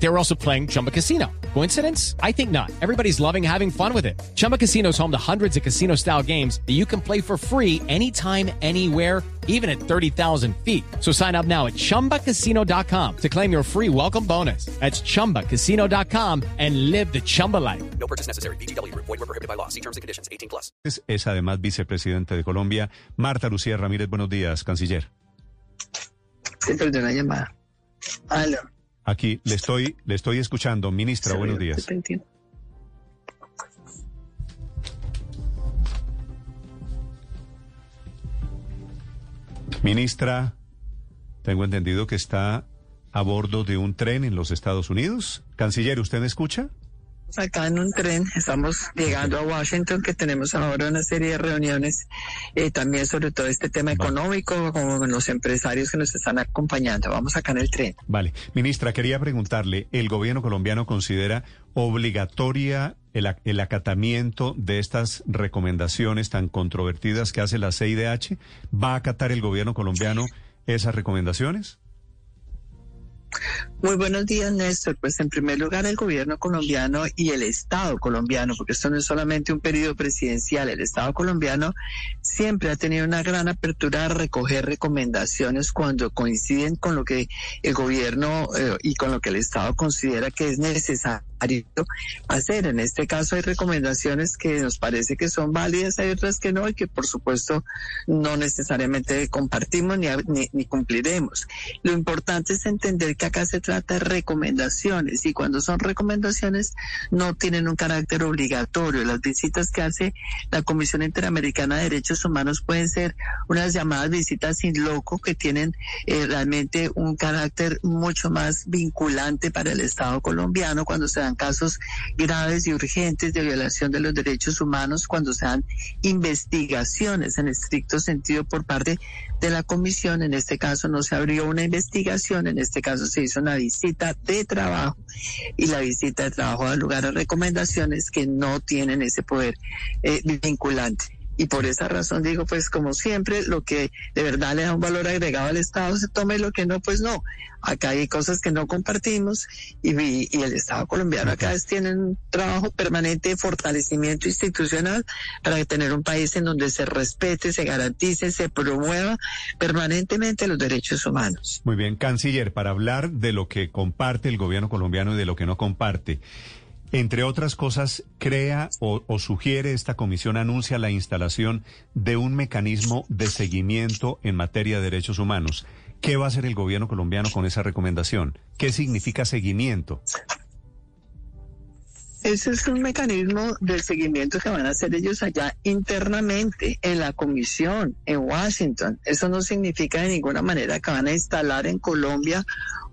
They were also playing Chumba Casino. Coincidence? I think not. Everybody's loving having fun with it. Chumba Casino is home to hundreds of casino style games that you can play for free anytime, anywhere, even at 30,000 feet. So sign up now at chumbacasino.com to claim your free welcome bonus. That's chumbacasino.com and live the Chumba life. No purchase necessary. BGW. Void were prohibited by law. See terms and conditions. 18 plus. Es, es además vicepresidente de Colombia. Marta Lucía Ramírez, buenos días, canciller. Se perdió la llamada. Aló. Aquí le estoy, le estoy escuchando. Ministra, buenos días. Ministra, tengo entendido que está a bordo de un tren en los Estados Unidos. Canciller, ¿usted me escucha? Acá en un tren, estamos llegando a Washington, que tenemos ahora una serie de reuniones, eh, también sobre todo este tema económico, con los empresarios que nos están acompañando. Vamos acá en el tren. Vale. Ministra, quería preguntarle, ¿el gobierno colombiano considera obligatoria el, el acatamiento de estas recomendaciones tan controvertidas que hace la CIDH? ¿Va a acatar el gobierno colombiano esas recomendaciones? Muy buenos días, Néstor. Pues en primer lugar, el gobierno colombiano y el Estado colombiano, porque esto no es solamente un periodo presidencial, el Estado colombiano siempre ha tenido una gran apertura a recoger recomendaciones cuando coinciden con lo que el gobierno eh, y con lo que el Estado considera que es necesario hacer. En este caso hay recomendaciones que nos parece que son válidas, hay otras que no y que por supuesto no necesariamente compartimos ni, ni, cumpliremos. Lo importante es entender que acá se trata de recomendaciones y cuando son recomendaciones no tienen un carácter obligatorio. Las visitas que hace la Comisión Interamericana de Derechos Humanos pueden ser unas llamadas visitas sin loco que tienen eh, realmente un carácter mucho más vinculante para el Estado colombiano cuando se dan casos graves y urgentes de violación de los derechos humanos, cuando se dan investigaciones en estricto sentido por parte de la comisión. En este caso no se abrió una investigación, en este caso se hizo una visita de trabajo y la visita de trabajo da lugar a recomendaciones que no tienen ese poder eh, vinculante. Y por esa razón digo, pues como siempre, lo que de verdad le da un valor agregado al Estado se tome, lo que no, pues no. Acá hay cosas que no compartimos y, y el Estado colombiano acá es, tiene un trabajo permanente de fortalecimiento institucional para tener un país en donde se respete, se garantice, se promueva permanentemente los derechos humanos. Muy bien, canciller, para hablar de lo que comparte el gobierno colombiano y de lo que no comparte. Entre otras cosas, crea o, sugiere esta comisión, anuncia la instalación de un mecanismo de seguimiento en materia de derechos humanos. ¿Qué va a hacer el gobierno colombiano con esa recomendación? ¿Qué significa seguimiento? Ese es un mecanismo de seguimiento que van a hacer ellos allá internamente en la comisión en Washington. Eso no significa de ninguna manera que van a instalar en Colombia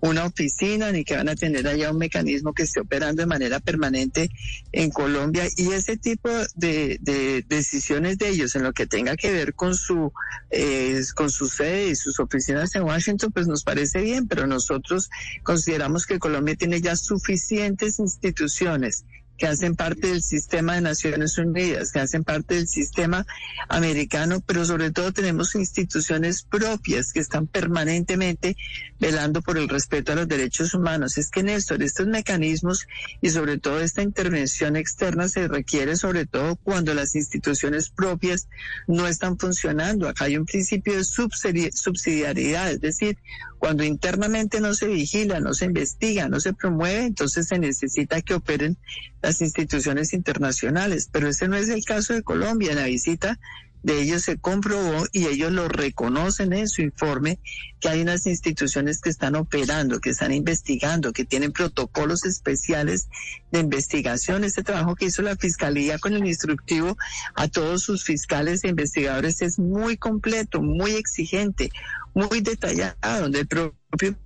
una oficina ni que van a tener allá un mecanismo que esté operando de manera permanente en Colombia. Y ese tipo de, de decisiones de ellos en lo que tenga que ver con su eh, con su sede y sus oficinas en Washington pues nos parece bien pero nosotros consideramos que Colombia tiene ya suficientes instituciones que hacen parte del sistema de Naciones Unidas, que hacen parte del sistema americano, pero sobre todo tenemos instituciones propias que están permanentemente velando por el respeto a los derechos humanos. Es que, Néstor, estos mecanismos y sobre todo esta intervención externa se requiere sobre todo cuando las instituciones propias no están funcionando. Acá hay un principio de subsidiariedad, es decir, cuando internamente no se vigila, no se investiga, no se promueve, entonces se necesita que operen las instituciones internacionales. Pero ese no es el caso de Colombia. La visita de ellos se comprobó y ellos lo reconocen en su informe que hay unas instituciones que están operando, que están investigando, que tienen protocolos especiales de investigación. Este trabajo que hizo la Fiscalía con el instructivo a todos sus fiscales e investigadores es muy completo, muy exigente, muy detallado, donde el propio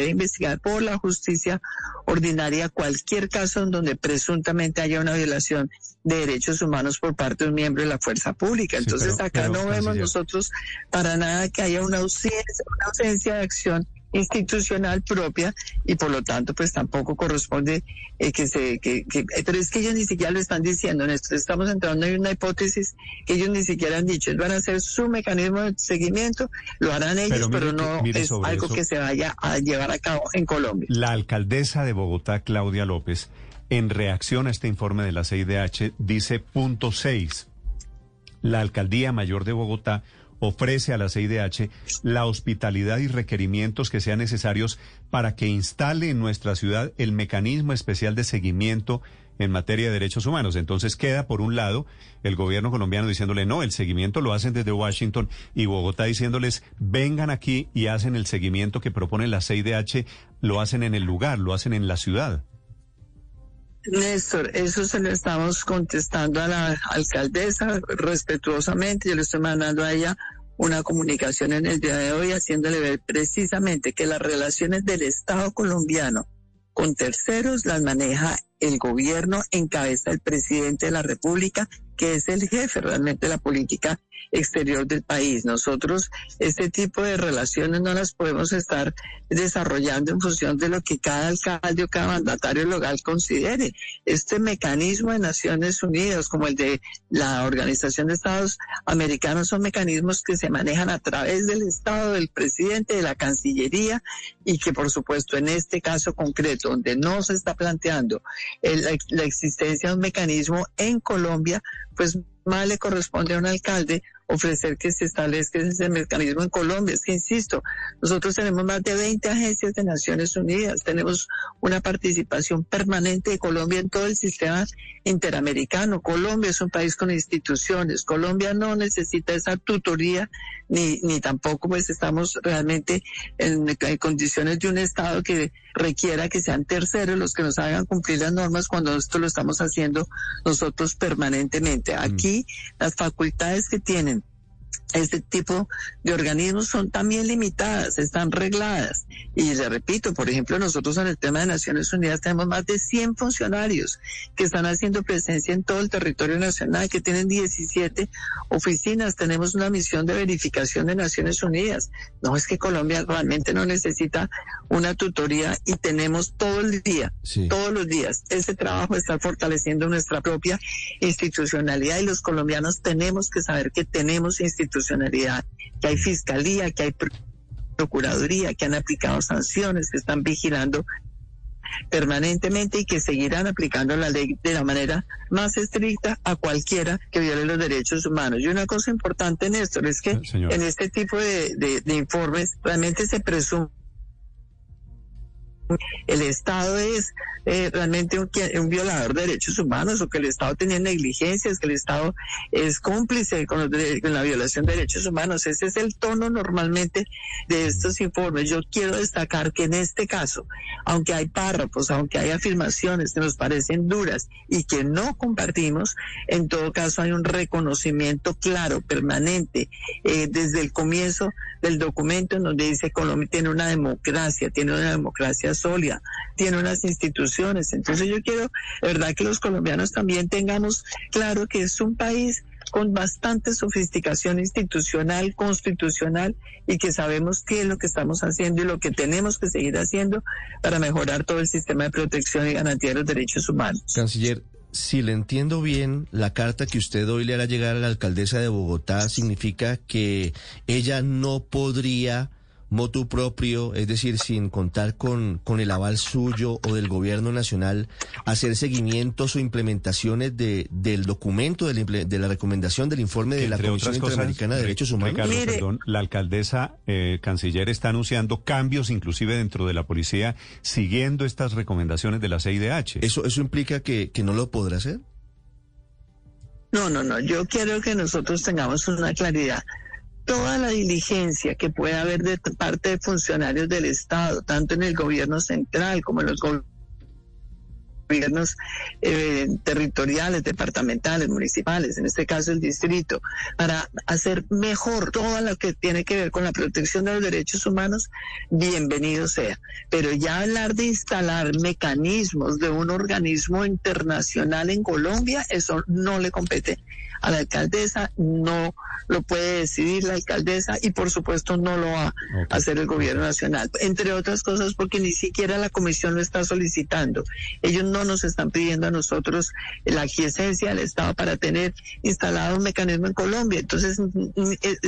debe investigar por la justicia ordinaria cualquier caso en donde presuntamente haya una violación de derechos humanos por parte de un miembro de la fuerza pública. Entonces sí, pero, acá pero, no vemos nosotros para nada que haya una ausencia, una ausencia de acción institucional propia y por lo tanto pues tampoco corresponde eh, que se que, que, pero es que ellos ni siquiera lo están diciendo Néstor. Estamos entrando en una hipótesis que ellos ni siquiera han dicho. Ellos van a hacer su mecanismo de seguimiento lo harán ellos pero, no es algo que se vaya a llevar a cabo en Colombia. La alcaldesa de Bogotá Claudia López en reacción a este informe de la CIDH dice punto 6 la alcaldía mayor de Bogotá ofrece a la CIDH la hospitalidad y requerimientos que sean necesarios para que instale en nuestra ciudad el mecanismo especial de seguimiento en materia de derechos humanos. Entonces queda, por un lado, el gobierno colombiano diciéndole, no, el seguimiento lo hacen desde Washington y Bogotá diciéndoles, vengan aquí y hacen el seguimiento que propone la CIDH, lo hacen en el lugar, lo hacen en la ciudad. Néstor, eso se lo estamos contestando a la alcaldesa respetuosamente. Yo le estoy mandando a ella una comunicación en el día de hoy haciéndole ver precisamente que las relaciones del Estado colombiano con terceros las maneja el gobierno en cabeza del presidente de la República, que es el jefe realmente de la política exterior del país. Nosotros este tipo de relaciones no las podemos estar desarrollando en función de lo que cada alcalde o cada mandatario local considere. Este mecanismo de Naciones Unidas, como el de la Organización de Estados Americanos, son mecanismos que se manejan a través del Estado, del presidente, de la Cancillería y que por supuesto en este caso concreto, donde no se está planteando la, la existencia de un mecanismo en Colombia, pues más le corresponde a un alcalde ofrecer que se establezca ese mecanismo en Colombia. Es que, insisto, nosotros tenemos más de 20 agencias de Naciones Unidas, tenemos una participación permanente de Colombia en todo el sistema interamericano. Colombia es un país con instituciones. Colombia no necesita esa tutoría ni, ni tampoco pues estamos realmente en, en condiciones de un Estado que requiera que sean terceros los que nos hagan cumplir las normas cuando esto lo estamos haciendo nosotros permanentemente. Aquí las facultades que tienen este tipo de organismos son también limitadas, están regladas. Y le repito, por ejemplo, nosotros en el tema de Naciones Unidas tenemos más de 100 funcionarios que están haciendo presencia en todo el territorio nacional, que tienen 17 oficinas. Tenemos una misión de verificación de Naciones Unidas. No es que Colombia realmente no necesita una tutoría y tenemos todo el día, todos los días. Ese trabajo está fortaleciendo nuestra propia institucionalidad y los colombianos tenemos que saber que tenemos institucionalidad que hay fiscalía, que hay procuraduría, que han aplicado sanciones, que están vigilando permanentemente y que seguirán aplicando la ley de la manera más estricta a cualquiera que viole los derechos humanos. Y una cosa importante, Néstor, es que en este tipo de, de informes realmente se presume el Estado es eh, realmente un, violador de derechos humanos o que el Estado tenía negligencias, que el Estado es cómplice con, la violación de derechos humanos. Ese es el tono normalmente de estos informes. Yo quiero destacar que en este caso, aunque hay párrafos, aunque hay afirmaciones que nos parecen duras y que no compartimos, en todo caso hay un reconocimiento claro, permanente, eh, desde el comienzo del documento en donde dice Colombia tiene una democracia, tiene una democracia sólida, tiene unas instituciones. Entonces yo quiero, de verdad, que los colombianos también tengamos claro que es un país con bastante sofisticación institucional, constitucional, y que sabemos qué es lo que estamos haciendo y lo que tenemos que seguir haciendo para mejorar todo el sistema de protección y garantía de los derechos humanos. Canciller, si le entiendo bien, la carta que usted hoy le hará llegar a la alcaldesa de Bogotá significa que ella no podría motu propio, es decir, sin contar con, con el aval suyo o del gobierno nacional, hacer seguimientos o implementaciones de, del documento, de la, recomendación del informe de la Comisión Interamericana de Derechos Humanos? perdón, la alcaldesa eh, canciller está anunciando cambios inclusive dentro de la policía siguiendo estas recomendaciones de la CIDH. ¿Eso, eso implica que, que no lo podrá hacer? No, no, no. Yo quiero que nosotros tengamos una claridad toda la diligencia que pueda haber de parte de funcionarios del Estado, tanto en el gobierno central como en los gobiernos eh, territoriales, departamentales, municipales, en este caso el distrito, para hacer mejor todo lo que tiene que ver con la protección de los derechos humanos, bienvenido sea. Pero ya hablar de instalar mecanismos de un organismo internacional en Colombia, eso no le compete a la alcaldesa, no lo puede decidir la alcaldesa y por supuesto no lo va a hacer el gobierno nacional. Entre otras cosas porque ni siquiera la comisión lo está solicitando. Ellos no nos están pidiendo a nosotros la aquiescencia del Estado para tener instalado un mecanismo en Colombia. Entonces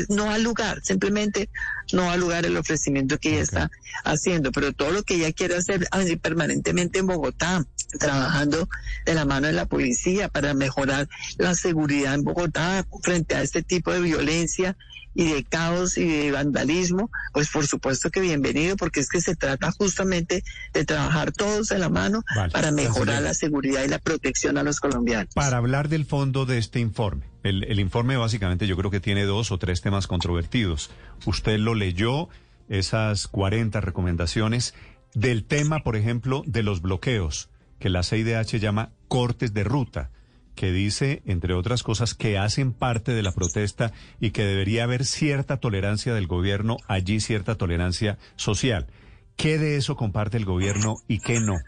no ha lugar, simplemente no ha lugar el ofrecimiento que ella está haciendo. Pero todo lo que ella quiere hacer permanentemente en Bogotá, trabajando de la mano de la policía para mejorar la seguridad en Bogotá frente a este tipo de violencia y de caos y de vandalismo, pues por supuesto que bienvenido, porque es que se trata justamente de trabajar todos de la mano para mejorar la seguridad y la protección a los colombianos. Para hablar del fondo de este informe, el, el informe básicamente yo creo que tiene dos o tres temas controvertidos. Usted lo leyó, esas 40 recomendaciones, del tema, por ejemplo, de los bloqueos, que la CIDH llama cortes de ruta que dice, entre otras cosas, que hacen parte de la protesta y que debería haber cierta tolerancia del gobierno, allí cierta tolerancia social. ¿Qué de eso comparte el gobierno y qué no?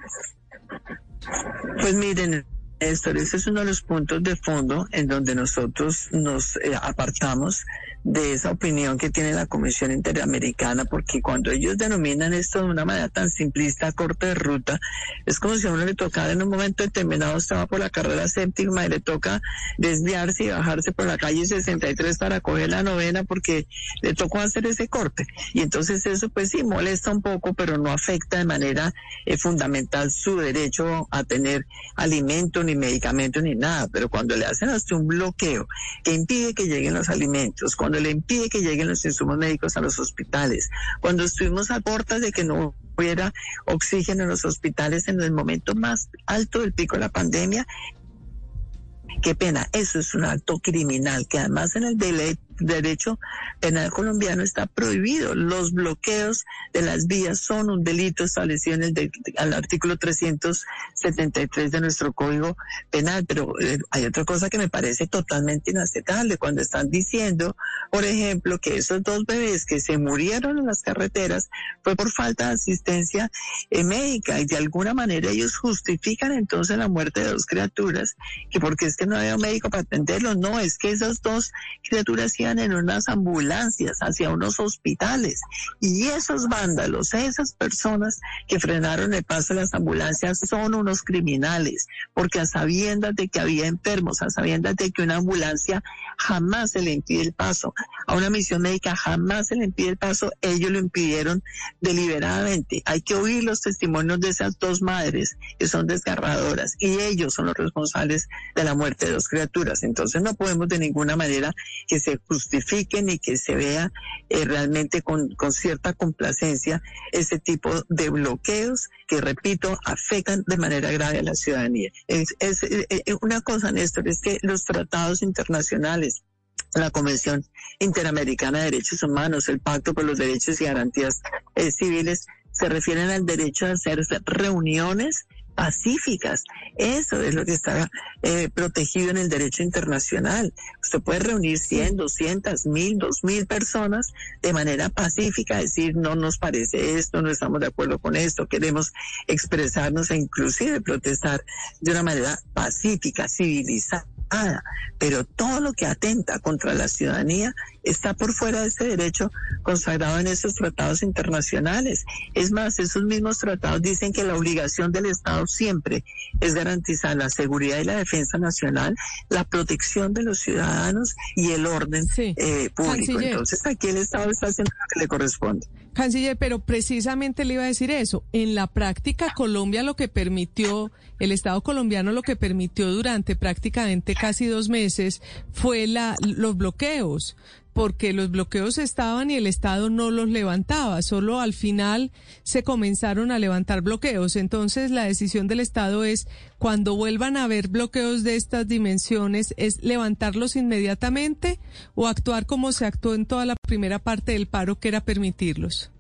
Pues miren, Néstor, ese es uno de los puntos de fondo en donde nosotros nos eh, apartamos de esa opinión que tiene la Comisión Interamericana, porque cuando ellos denominan esto de una manera tan simplista, corte de ruta, es como si a uno le tocara en un momento determinado, estaba por la carrera séptima y le toca desviarse y bajarse por la calle 63 para coger la novena porque le tocó hacer ese corte. Y entonces eso pues sí molesta un poco, pero no afecta de manera eh, fundamental su derecho a tener alimento, ni medicamento, ni nada. Pero cuando le hacen hasta un bloqueo que impide que lleguen los alimentos, cuando le impide que lleguen los insumos médicos a los hospitales, cuando estuvimos a puertas de que no hubiera oxígeno en los hospitales en el momento más alto del pico de la pandemia, qué pena, eso es un acto criminal que además en el derecho penal colombiano está prohibido. Los bloqueos de las vías son un delito establecido en el artículo 373 de nuestro Código Penal, pero eh, hay otra cosa que me parece totalmente inaceptable. Cuando están diciendo, por ejemplo, que esos dos bebés que se murieron en las carreteras fue por falta de asistencia eh, médica y de alguna manera ellos justifican entonces la muerte de dos criaturas, que porque es que no había un médico para atenderlos, no, es que esas dos criaturas iban en unas ambulancias hacia unos hospitales. Y esos vándalos, esas personas que frenaron el paso de las ambulancias son unos criminales, porque a sabiendas de que había enfermos, a sabiendas de que una ambulancia jamás se le impide el paso, a una misión médica jamás se le impide el paso, ellos lo impidieron deliberadamente. Hay que oír los testimonios de esas dos madres que son desgarradoras y ellos son los responsables de la muerte de dos criaturas. Entonces no podemos de ninguna manera que se justifiquen y que se vea eh, realmente con, con cierta complacencia ese tipo de bloqueos que, repito, afectan de manera grave a la ciudadanía. Es, es, eh, eh, una cosa, Néstor, es que los tratados internacionales la Convención Interamericana de Derechos Humanos, el Pacto por los Derechos y Garantías Civiles, se refieren al derecho a hacer reuniones pacíficas. Eso es lo que está eh, protegido en el derecho internacional. Usted puede reunir 100, 200, 1000, 2000 personas de manera pacífica, decir no nos parece esto, no estamos de acuerdo con esto, queremos expresarnos e inclusive protestar de una manera pacífica, civilizada pero todo lo que atenta contra la ciudadanía está por fuera de ese derecho consagrado en esos tratados internacionales. Es más, esos mismos tratados dicen que la obligación del Estado siempre es garantizar la seguridad y la defensa nacional, la protección de los ciudadanos y el orden eh, público. Entonces aquí el Estado está haciendo lo que le corresponde. Canciller, pero precisamente le iba a decir eso. En la práctica, Colombia lo que permitió, el Estado colombiano lo que permitió durante prácticamente casi dos meses fue la, los bloqueos porque los bloqueos estaban y el Estado no los levantaba, solo al final se comenzaron a levantar bloqueos. Entonces la decisión del Estado es, cuando vuelvan a haber bloqueos de estas dimensiones, es levantarlos inmediatamente o actuar como se actuó en toda la primera parte del paro, que era permitirlos.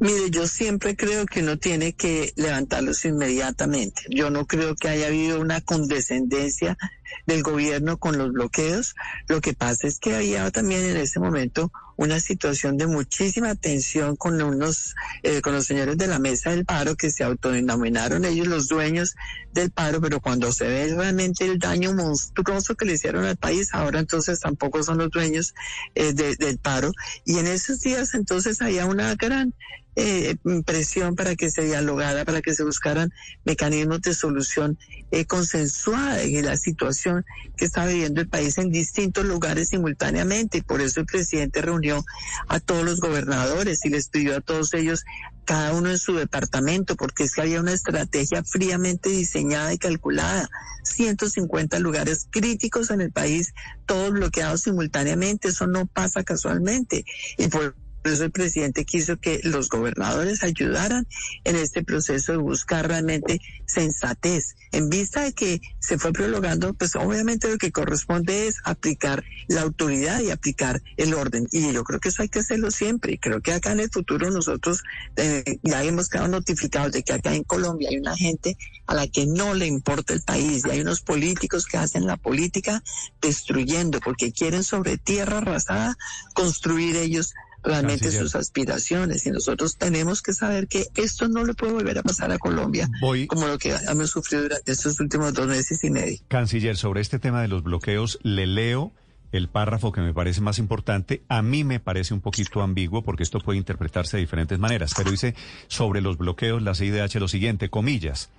Mire, yo siempre creo que uno tiene que levantarlos inmediatamente. Yo no creo que haya habido una condescendencia del gobierno con los bloqueos. Lo que pasa es que había también en ese momento una situación de muchísima tensión con unos, eh, con los señores de la mesa del paro que se autodenominaron ellos los dueños del paro, pero cuando se ve realmente el daño monstruoso que le hicieron al país, ahora entonces tampoco son los dueños eh, del paro. Y en esos días entonces había una gran eh, presión para que se dialogara, para que se buscaran mecanismos de solución eh, consensuada en la situación que está viviendo el país en distintos lugares simultáneamente. Y por eso el presidente reunió a todos los gobernadores y les pidió a todos ellos cada uno en su departamento, porque es que había una estrategia fríamente diseñada y calculada. 150 lugares críticos en el país, todos bloqueados simultáneamente. Eso no pasa casualmente. Y por por eso el presidente quiso que los gobernadores ayudaran en este proceso de buscar realmente sensatez. En vista de que se fue prolongando, pues obviamente lo que corresponde es aplicar la autoridad y aplicar el orden. Y yo creo que eso hay que hacerlo siempre. Y creo que acá en el futuro nosotros eh, ya hemos quedado notificados de que acá en Colombia hay una gente a la que no le importa el país y hay unos políticos que hacen la política destruyendo porque quieren sobre tierra arrasada construir ellos realmente sus aspiraciones y nosotros tenemos que saber que esto no le puede volver a pasar a Colombia como lo que hemos sufrido durante estos últimos dos meses y medio. Canciller, sobre este tema de los bloqueos, le leo el párrafo que me parece más importante. A mí me parece un poquito ambiguo porque esto puede interpretarse de diferentes maneras, pero dice sobre los bloqueos la CIDH lo siguiente, comillas,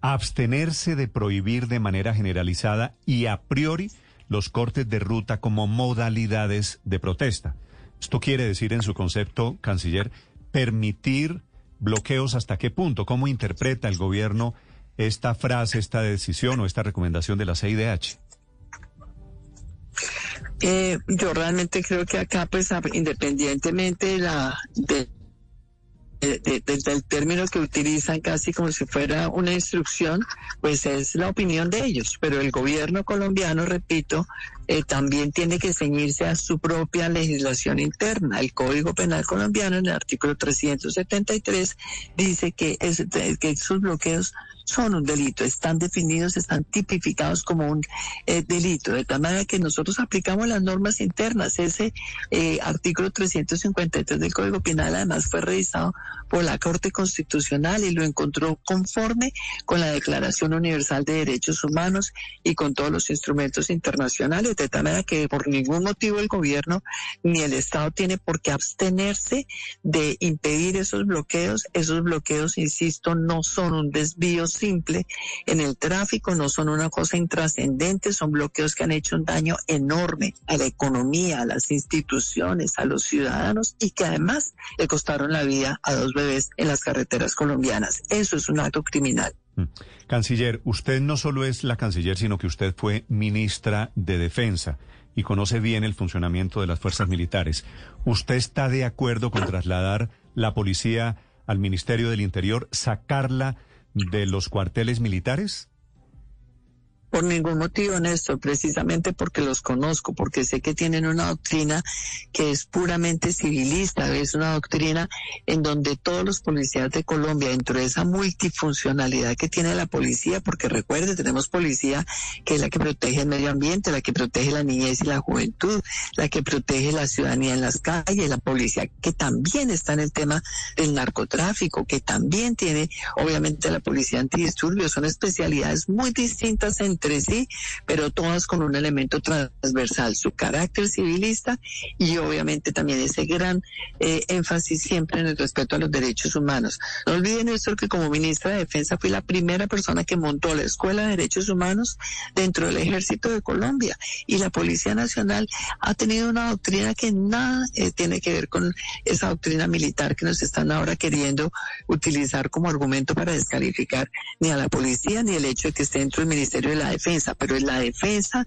abstenerse de prohibir de manera generalizada y a priori los cortes de ruta como modalidades de protesta. Esto quiere decir en su concepto, canciller, permitir bloqueos hasta qué punto. ¿Cómo interpreta el gobierno esta frase, esta decisión o esta recomendación de la CIDH? Eh, yo realmente creo que acá, pues, independientemente de la de desde el término que utilizan casi como si fuera una instrucción, pues es la opinión de ellos. Pero el gobierno colombiano, repito, eh, también tiene que ceñirse a su propia legislación interna. El Código Penal colombiano, en el artículo 373, dice que, es, que esos bloqueos son un delito, están definidos, están tipificados como un eh, delito, de tal manera que nosotros aplicamos las normas internas. Ese eh, artículo 353 del Código Penal además fue revisado por la Corte Constitucional y lo encontró conforme con la Declaración Universal de Derechos Humanos y con todos los instrumentos internacionales, de tal manera que por ningún motivo el gobierno ni el Estado tiene por qué abstenerse de impedir esos bloqueos. Esos bloqueos, insisto, no son un desvío simple en el tráfico, no son una cosa intrascendente, son bloqueos que han hecho un daño enorme a la economía, a las instituciones, a los ciudadanos y que además le costaron la vida a dos bebés en las carreteras colombianas. Eso es un acto criminal. Mm. Canciller, usted no solo es la canciller, sino que usted fue ministra de Defensa y conoce bien el funcionamiento de las fuerzas militares. ¿Usted está de acuerdo con trasladar la policía al Ministerio del Interior, sacarla de los cuarteles militares? Por ningún motivo, Néstor, precisamente porque los conozco, porque sé que tienen una doctrina que es puramente civilista, es una doctrina en donde todos los policías de Colombia, dentro de esa multifuncionalidad que tiene la policía, porque recuerde, tenemos policía que es la que protege el medio ambiente, la que protege la niñez y la juventud, la que protege la ciudadanía en las calles, la policía que también está en el tema del narcotráfico, que también tiene, obviamente, la policía antidisturbios, son especialidades muy distintas en entre sí, pero todas con un elemento transversal, su carácter civilista y obviamente también ese gran eh, énfasis siempre en el respeto a los derechos humanos. No olviden esto que como ministra de Defensa fui la primera persona que montó la Escuela de Derechos Humanos dentro del Ejército de Colombia y la Policía Nacional ha tenido una doctrina que nada eh, tiene que ver con esa doctrina militar que nos están ahora queriendo utilizar como argumento para descalificar ni a la policía ni el hecho de que esté dentro del Ministerio de la defensa, pero es la defensa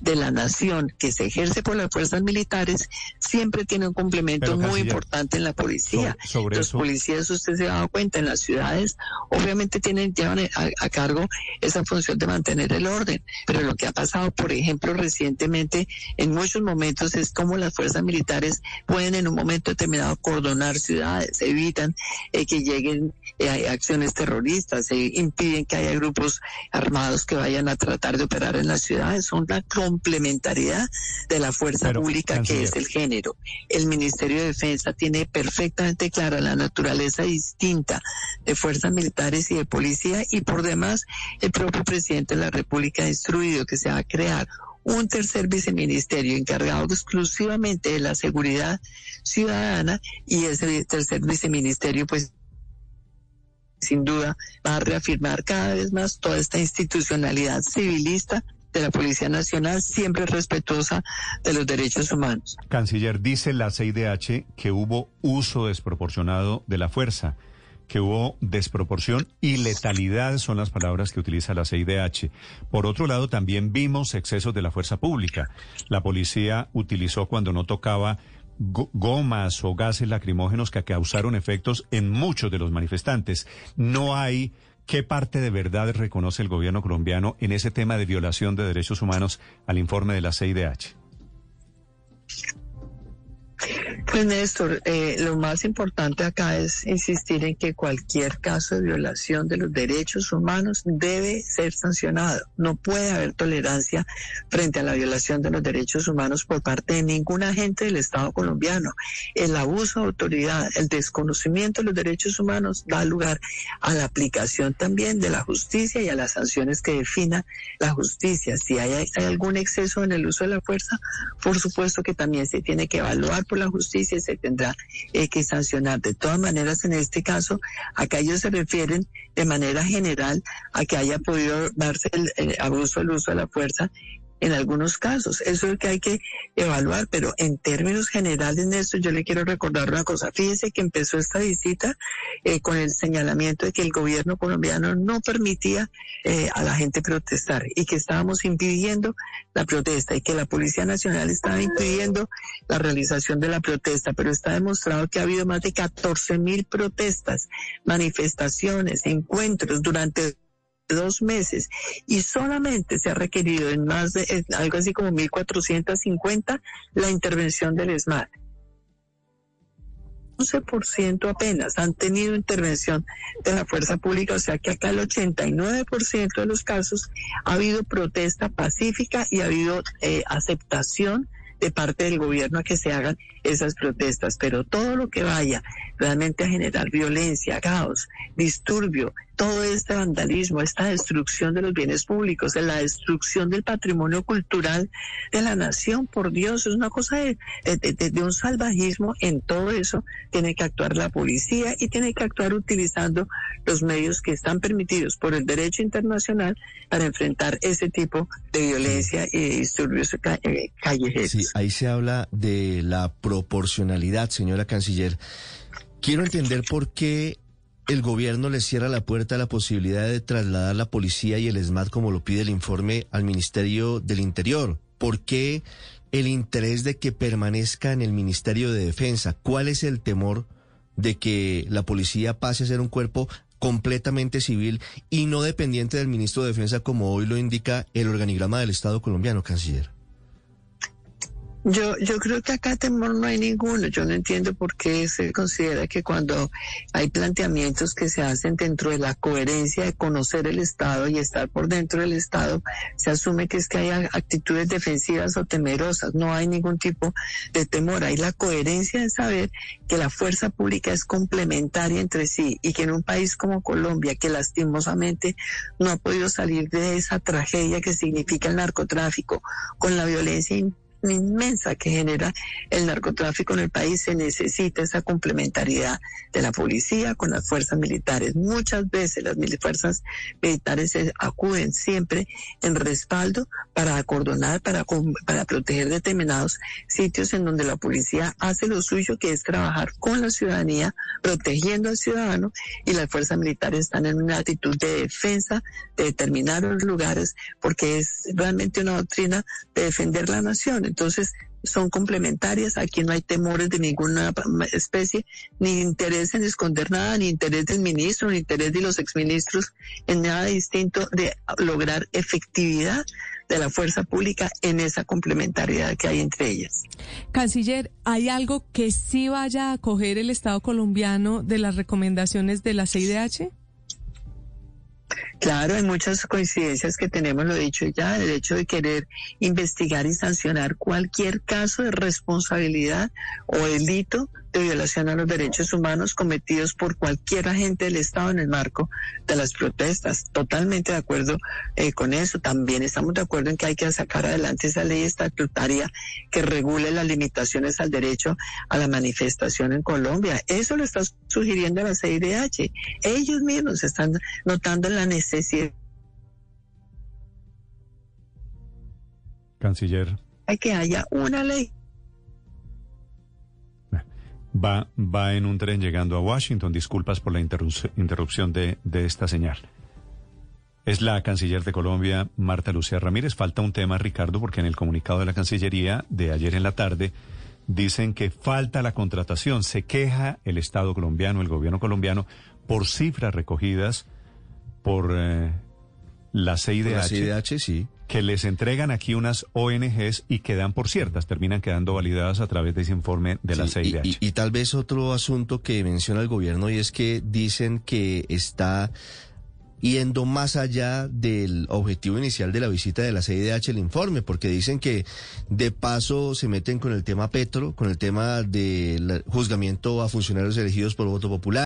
de la nación que se ejerce por las fuerzas militares siempre tiene un complemento Pero, muy canciller, importante en la policía. so- sobre Los eso- policías, usted se ha dado cuenta, en las ciudades obviamente tienen llevan a, a cargo esa función de mantener el orden, pero lo que ha pasado, por ejemplo, recientemente en muchos momentos es como las fuerzas militares pueden en un momento determinado cordonar ciudades, evitan eh, que lleguen eh, acciones terroristas, eh, impiden que haya grupos armados que vayan a tratar de operar en las ciudades. Son la complementariedad de la fuerza Pero, pública que es el género. El Ministerio de Defensa tiene perfectamente clara la naturaleza distinta de fuerzas militares y de policía y por demás el propio presidente de la República ha instruido que se va a crear un tercer viceministerio encargado exclusivamente de la seguridad ciudadana y ese tercer viceministerio pues sin duda va a reafirmar cada vez más toda esta institucionalidad civilista de la Policía Nacional, siempre respetuosa de los derechos humanos. Canciller, dice la CIDH que hubo uso desproporcionado de la fuerza, que hubo desproporción y letalidad, son las palabras que utiliza la CIDH. Por otro lado, también vimos excesos de la fuerza pública. La policía utilizó cuando no tocaba go- gomas o gases lacrimógenos que causaron efectos en muchos de los manifestantes. No hay ¿Qué parte de verdad reconoce el gobierno colombiano en ese tema de violación de derechos humanos al informe de la CIDH? Pues Néstor, eh, lo más importante acá es insistir en que cualquier caso de violación de los derechos humanos debe ser sancionado. No puede haber tolerancia frente a la violación de los derechos humanos por parte de ningún agente del Estado colombiano. El abuso de autoridad, el desconocimiento de los derechos humanos da lugar a la aplicación también de la justicia y a las sanciones que defina la justicia. Si hay, hay algún exceso en el uso de la fuerza, por supuesto que también se tiene que evaluar por la justicia se tendrá eh, que sancionar. De todas maneras, en este caso, acá ellos se refieren de manera general a que haya podido darse el, el abuso del uso de la fuerza en algunos casos. Eso es lo que hay que evaluar, pero en términos generales, Néstor, yo le quiero recordar una cosa. Fíjese que empezó esta visita eh, con el señalamiento de que el gobierno colombiano no permitía eh, a la gente protestar y que estábamos impidiendo la protesta y que la Policía Nacional estaba impidiendo la realización de la protesta, pero está demostrado que ha habido más de 14 mil protestas, manifestaciones, encuentros durante dos meses y solamente se ha requerido en más de algo así como 1.450 la intervención del SMAT. 11% apenas han tenido intervención de la fuerza pública, o sea que acá el 89% de los casos ha habido protesta pacífica y ha habido eh, aceptación de parte del gobierno a que se hagan esas protestas, pero todo lo que vaya realmente a generar violencia, caos, disturbio, todo este vandalismo, esta destrucción de los bienes públicos, la destrucción del patrimonio cultural de la nación, por Dios, es una cosa de, de, de, de un salvajismo. En todo eso tiene que actuar la policía y tiene que actuar utilizando los medios que están permitidos por el derecho internacional para enfrentar ese tipo de violencia y de disturbios eh, callejeros. Sí, ahí se habla de la proporcionalidad, señora canciller. Quiero entender por qué el gobierno le cierra la puerta a la posibilidad de trasladar la policía y el ESMAD, como lo pide el informe, al Ministerio del Interior. ¿Por qué el interés de que permanezca en el Ministerio de Defensa? ¿Cuál es el temor de que la policía pase a ser un cuerpo completamente civil y no dependiente del ministro de Defensa, como hoy lo indica el organigrama del Estado colombiano, canciller? Yo, yo creo que acá temor no hay ninguno. Yo no entiendo por qué se considera que cuando hay planteamientos que se hacen dentro de la coherencia de conocer el Estado y estar por dentro del Estado, se asume que es que hay actitudes defensivas o temerosas. No hay ningún tipo de temor. Hay la coherencia de saber que la fuerza pública es complementaria entre sí y que en un país como Colombia, que lastimosamente no ha podido salir de esa tragedia que significa el narcotráfico, con la violencia inmensa que genera el narcotráfico en el país, se necesita esa complementariedad de la policía con las fuerzas militares. Muchas veces las fuerzas militares acuden siempre en respaldo para acordonar, para, para proteger determinados sitios en donde la policía hace lo suyo, que es trabajar con la ciudadanía, protegiendo al ciudadano, y las fuerzas militares están en una actitud de defensa de determinados lugares, porque es realmente una doctrina de defender la nación. Entonces, son complementarias, aquí no hay temores de ninguna especie, ni interés en esconder nada, ni interés del ministro, ni interés de los exministros en nada distinto de lograr efectividad de la fuerza pública en esa complementariedad que hay entre ellas. Canciller, ¿hay algo que sí vaya a coger el Estado colombiano de las recomendaciones de la CIDH? Claro, hay muchas coincidencias que tenemos, lo dicho ya, el hecho de querer investigar y sancionar cualquier caso de responsabilidad o delito de violación a los derechos humanos cometidos por cualquier agente del Estado en el marco de las protestas. Totalmente de acuerdo eh, con eso. También estamos de acuerdo en que hay que sacar adelante esa ley estatutaria que regule las limitaciones al derecho a la manifestación en Colombia. Eso lo está sugiriendo la CIDH. Ellos mismos están notando la necesidad. Canciller. Hay que haya una ley Va, va en un tren llegando a Washington. Disculpas por la interrupción de, esta señal. Es la canciller de Colombia, Marta Lucía Ramírez. Falta un tema, Ricardo, porque en el comunicado de la Cancillería de ayer en la tarde dicen que falta la contratación. Se queja el Estado colombiano, el gobierno colombiano, por cifras recogidas por eh, la CIDH. la CIDH, sí que les entregan aquí unas ONGs y quedan por ciertas, terminan quedando validadas a través de ese informe de la CIDH. Y, y, tal vez otro asunto que menciona el gobierno y es que dicen que está yendo más allá del objetivo inicial de la visita de la CIDH el informe, porque dicen que de paso se meten con el tema Petro, con el tema del juzgamiento a funcionarios elegidos por voto popular.